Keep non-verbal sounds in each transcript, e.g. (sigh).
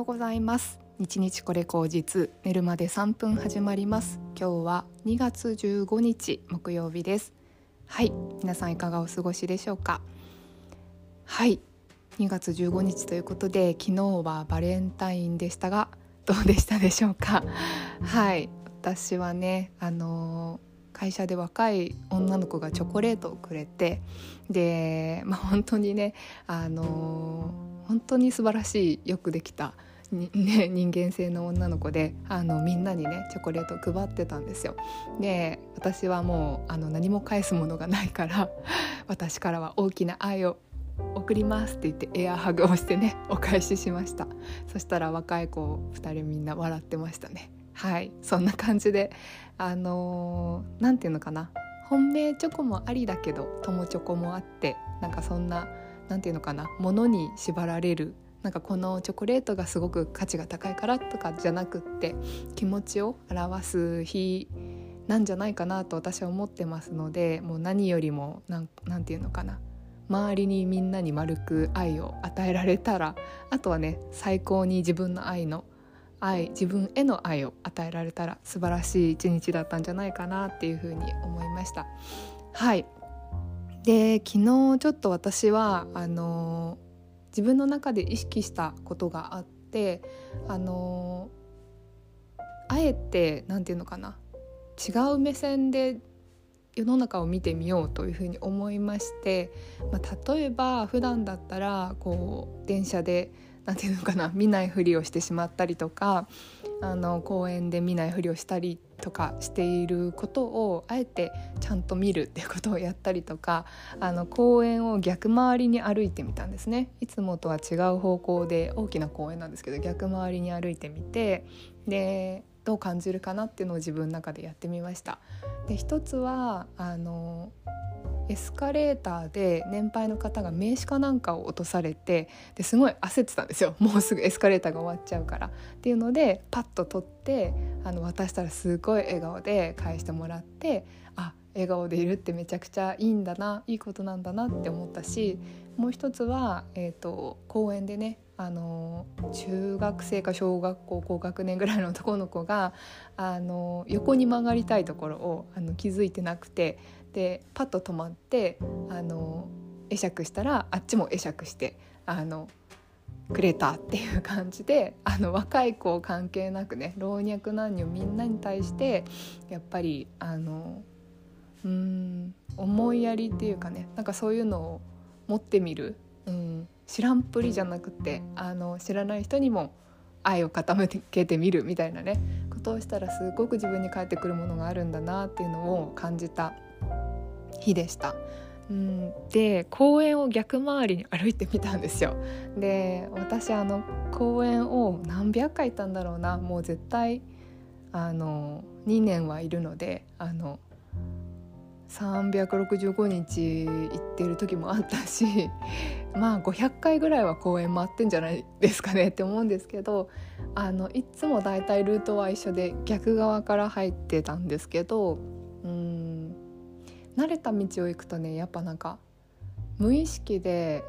ようございます。日日これ口実寝るまで3分始まります。今日は2月15日木曜日です。はい。皆さんいかがお過ごしでしょうか？はい。2月15日ということで昨日はバレンタインでしたがどうでしたでしょうか？はい。私はねあの会社で若い女の子がチョコレートをくれてでまあ本当にねあの本当に素晴らしいよくできた、ね、(laughs) 人間性の女の子であのみんなにねチョコレートを配ってたんですよ。で私はもうあの何も返すものがないから (laughs) 私からは大きな愛を送りますって言ってエアハグをしてね (laughs) お返ししました。そしたら若い子2人みんな笑ってましたね。はい。そんな感じであの何、て言うのかな。本命チョコもありだけど友チョコもあってなんかそんな何て言うのかな。物に縛られるなんかこのチョコレートがすごく価値が高いからとかじゃなくって気持ちを表す日なんじゃないかなと私は思ってますのでもう何よりも何て言うのかな周りにみんなに丸く愛を与えられたらあとはね最高に自分の愛の愛自分への愛を与えられたら素晴らしい一日だったんじゃないかなっていうふうに思いました。はいで昨日ちょっと私はあの自分の中で意識したことがあってあのあえて何て言うのかな違う目線で世の中を見てみようというふうに思いまして、まあ、例えば普段だったらこう電車で何て言うのかな見ないふりをしてしまったりとかあの公園で見ないふりをしたりとかしていることをあえてちゃんと見るっていうことをやったりとかあの公園を逆回りに歩いてみたんですねいつもとは違う方向で大きな公園なんですけど逆回りに歩いてみてでどう感じるかなっていうのを自分の中でやってみました。で一つはあのエスカレーターで年配の方が名刺かなんかを落とされてですごい焦ってたんですよ。(laughs) もうすぐエスカレーターが終わっちゃうから。っていうのでパッと取ってあの渡したらすごい笑顔で返してもらってあ笑顔でいるってめちゃくちゃいいんだないいことなんだなって思ったしもう一つは、えーと、公園でねあの中学生か小学校高学年ぐらいの男の子があの横に曲がりたいところをあの気づいてなくてでパッと止まってあの会釈したらあっちも会釈してあのくれたっていう感じであの若い子関係なくね老若男女みんなに対してやっぱりあのうん思いやりっていうかねなんかそういうのを持ってみる、うん、知らんぷりじゃなくてあの知らない人にも愛を傾けてみるみたいなねことをしたらすごく自分に返ってくるものがあるんだなっていうのを感じた。日でした。うん、で公園を逆回りに歩いてみたんですよ。で私あの公園を何百回行ったんだろうなもう絶対あの2年はいるのであの365日行ってる時もあったし (laughs) まあ500回ぐらいは公園回ってんじゃないですかねって思うんですけどあのいつもだいたいルートは一緒で逆側から入ってたんですけど慣れた道を行くとねやっぱなんか無意識で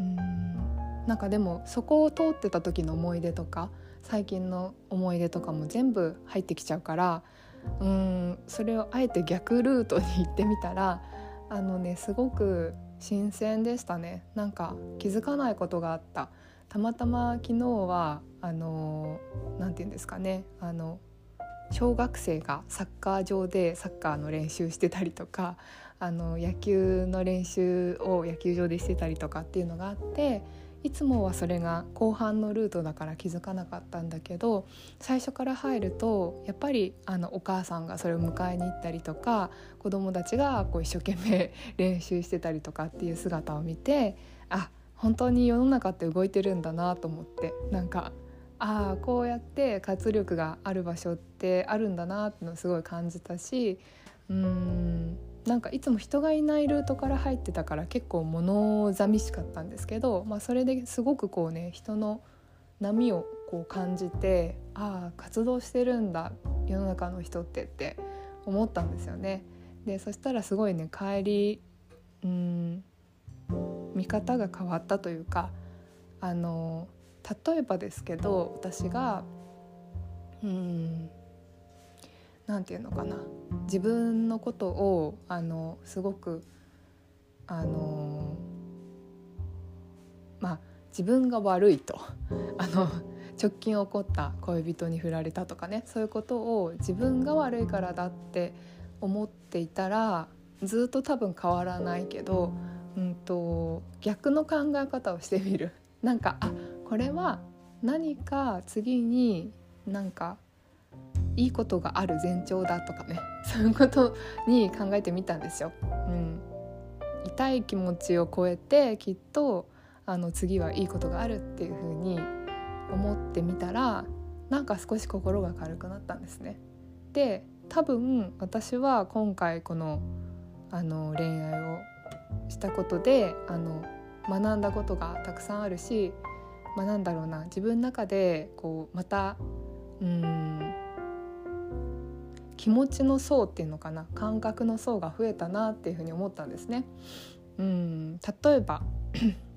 うんなんかでもそこを通ってた時の思い出とか最近の思い出とかも全部入ってきちゃうからうんそれをあえて逆ルートに行ってみたらあのねすごく新鮮でしたね。なんか気づかないことがあった。たまたま昨日はあの何て言うんですかねあの小学生がサッカー場でサッカーの練習してたりとかあの野球の練習を野球場でしてたりとかっていうのがあっていつもはそれが後半のルートだから気づかなかったんだけど最初から入るとやっぱりあのお母さんがそれを迎えに行ったりとか子どもたちがこう一生懸命練習してたりとかっていう姿を見てあ本当に世の中って動いてるんだなと思ってなんかああこうやって活力がある場所ってあるんだなってのをすごい感じたしうんなんかいつも人がいないルートから入ってたから結構物寂しかったんですけど、まあ、それですごくこうね人の波をこう感じてああ活動してるんだ世の中の人ってって思ったんですよね。でそしたらすごいね帰りうん見方が変わったというかあの例えばですけど私がうん何て言うのかな。自分のことをあのすごくあのまあ自分が悪いと。(laughs) あの直近起こった恋人に振られたとかね。そういうことを自分が悪いからだって思っていたらずっと多分変わらないけど、うんと、逆の考え方をしてみる。なんかあこれは何か次になんかいいことがある前兆だとかね (laughs) そういうことに考えてみたんですよ。うん、痛い気持ちを超えてきっとあの次はいいことがあるっていう風に思ってみたらなんか少し心が軽くなったんですね。で多分私は今回このあの恋愛をしたことであの学んだことがたくさんあるし、まあ、なんだろうな自分の中でこうまたうん気持ちの層っていうのかな感覚の層が増えたなっていうふうに思ったんですね。うん例えば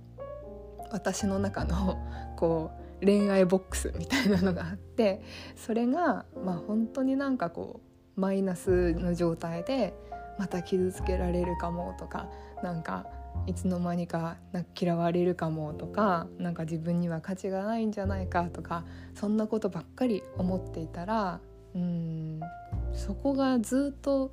(clears throat) 私の中のこう恋愛ボックスみたいなのがあってそれがまあ本当になんかこうマイナスの状態でまた傷つけられるかもとかなんかいつの間にか嫌われるかもとかなんか自分には価値がないんじゃないかとかそんなことばっかり思っていたらうんそこがずっと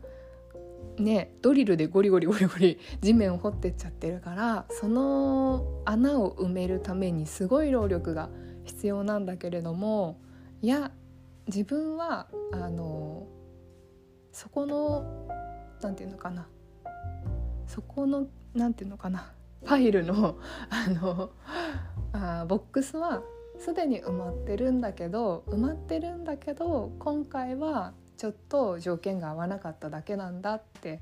ねドリルでゴリゴリゴリゴリ (laughs) 地面を掘ってっちゃってるからその穴を埋めるためにすごい労力が必要なんだけれどもいや自分はあのそこの何て言うのかなそこの何て言うのかな。ファイルの (laughs) あのあボックスはすでに埋まってるんだけど埋まってるんだけど今回はちょっと条件が合わなかっただけなんだって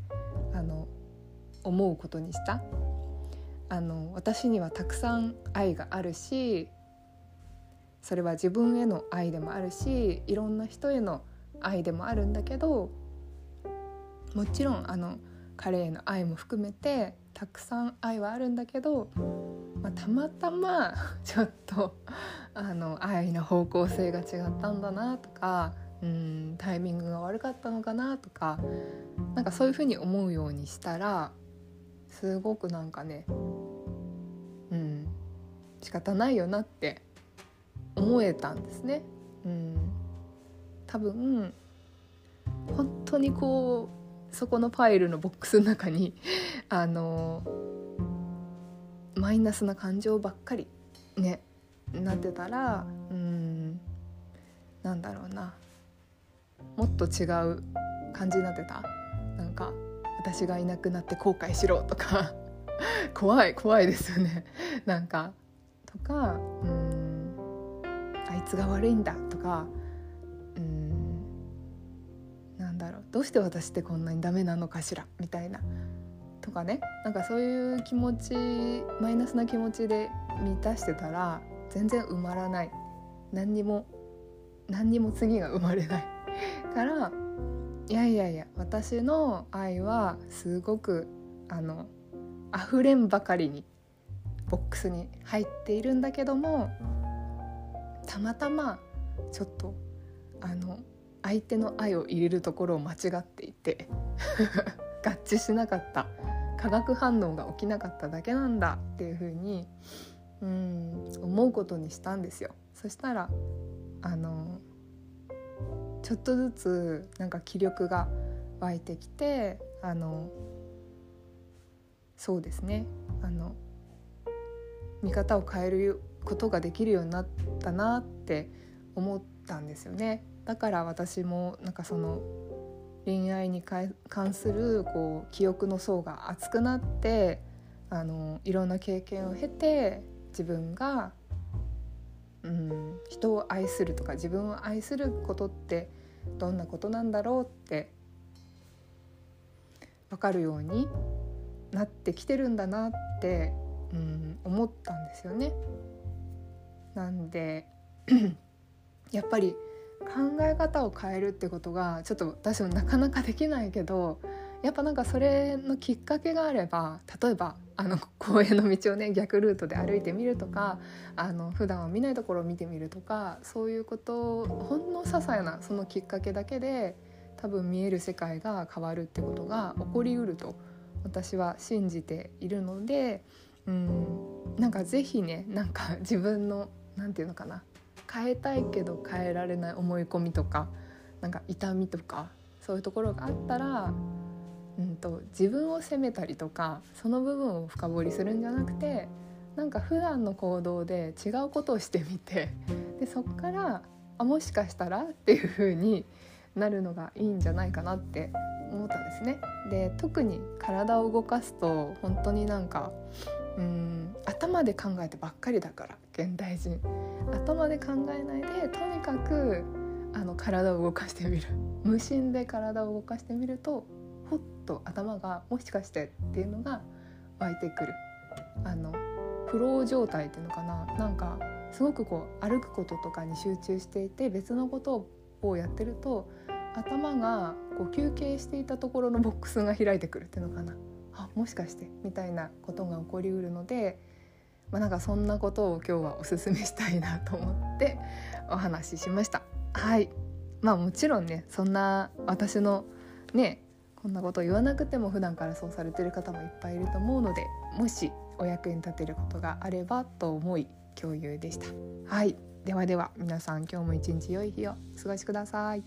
あの思うことにした。あの私にはたくさん愛があるしそれは自分への愛でもあるしいろんな人への愛でもあるんだけどもちろんあの彼への愛も含めてたくさん愛はあるんだけど、まあ、たまたま (laughs) ちょっとあの愛の方向性が違ったんだなとかうんタイミングが悪かったのかなとかなんかそういうふうに思うようにしたらすごくなんかねうん仕方ないよなって思えたんですね。うん、多分本当にこうそこのファイルのボックスの中に (laughs) あのマイナスな感情ばっかりねなってたらうんなんだろうな。もっと違う感じになってた。なんか私がいなくなって後悔しろとか。(laughs) 怖い怖いですよね。なんかとかうんあいつが悪いんだとかどうして私ってこんなにダメなのかしらみたいなとかね。なんかそういう気持ちマイナスな気持ちで満たしてたら全然埋まらない。何にも何にも次が生まれない。からいやいやいや私の愛はすごくあの溢れんばかりにボックスに入っているんだけどもたまたまちょっとあの相手の愛を入れるところを間違っていて (laughs) 合致しなかった化学反応が起きなかっただけなんだっていうふうにうん思うことにしたんですよ。そしたらあのちょっとずつなんか気力が湧いてきてあのそうですねあの見方を変えることができるようになったなって思ったんですよね。だから私もなんかその恋愛に関するこう記憶の層が厚くなってあのいろんな経験を経て自分が、うん、人を愛するとか自分を愛することってどんなことなんだろうって分かるようになってきてるんだなって、うん、思ったんですよね。なんで (clears throat) やっぱり考え方を変えるってことがちょっと私もなかなかできないけどやっぱなんかそれのきっかけがあれば例えばあの公園の道をね逆ルートで歩いてみるとかあの普段は見ないところを見てみるとかそういうことほんの些細なそのきっかけだけで多分見える世界が変わるってことが起こりうると私は信じているのでうんなんか是非ねなんか自分の何て言うのかな変えたいけど変えられない思い込みとかなんか痛みとかそういうところがあったらうんと、自分を責めたりとかその部分を深掘りするんじゃなくてなんか普段の行動で違うことをしてみてでそっからあもしかしたらっていう風になるのがいいんじゃないかなって思ったんですね。で特に体を動かすと本当になんかうん頭で考えてばっかりだから現代人。頭で考えないでとにかくあの体を動かしてみる。無心で体を動かしてみるとほっと頭がもしかしてっていうのが湧いてくる。あのフロー状態っていうのかな。なんかすごくこう歩くこととかに集中していて別のことをやってると頭がこう休憩していたところのボックスが開いてくるっていうのかな。あもしかしてみたいなことが起こりうるので、まあ、なんかそんなことを今日はおすすめしたいなと思ってお話ししました。はい。まあもちろんねそんな私のねこんなこと言わなくても普段からそうされてる方もいっぱいいると思うのでもしお役に立てることがあればと思い共有でした。はい。ではでは皆さん今日も一日良い日をお過ごしください。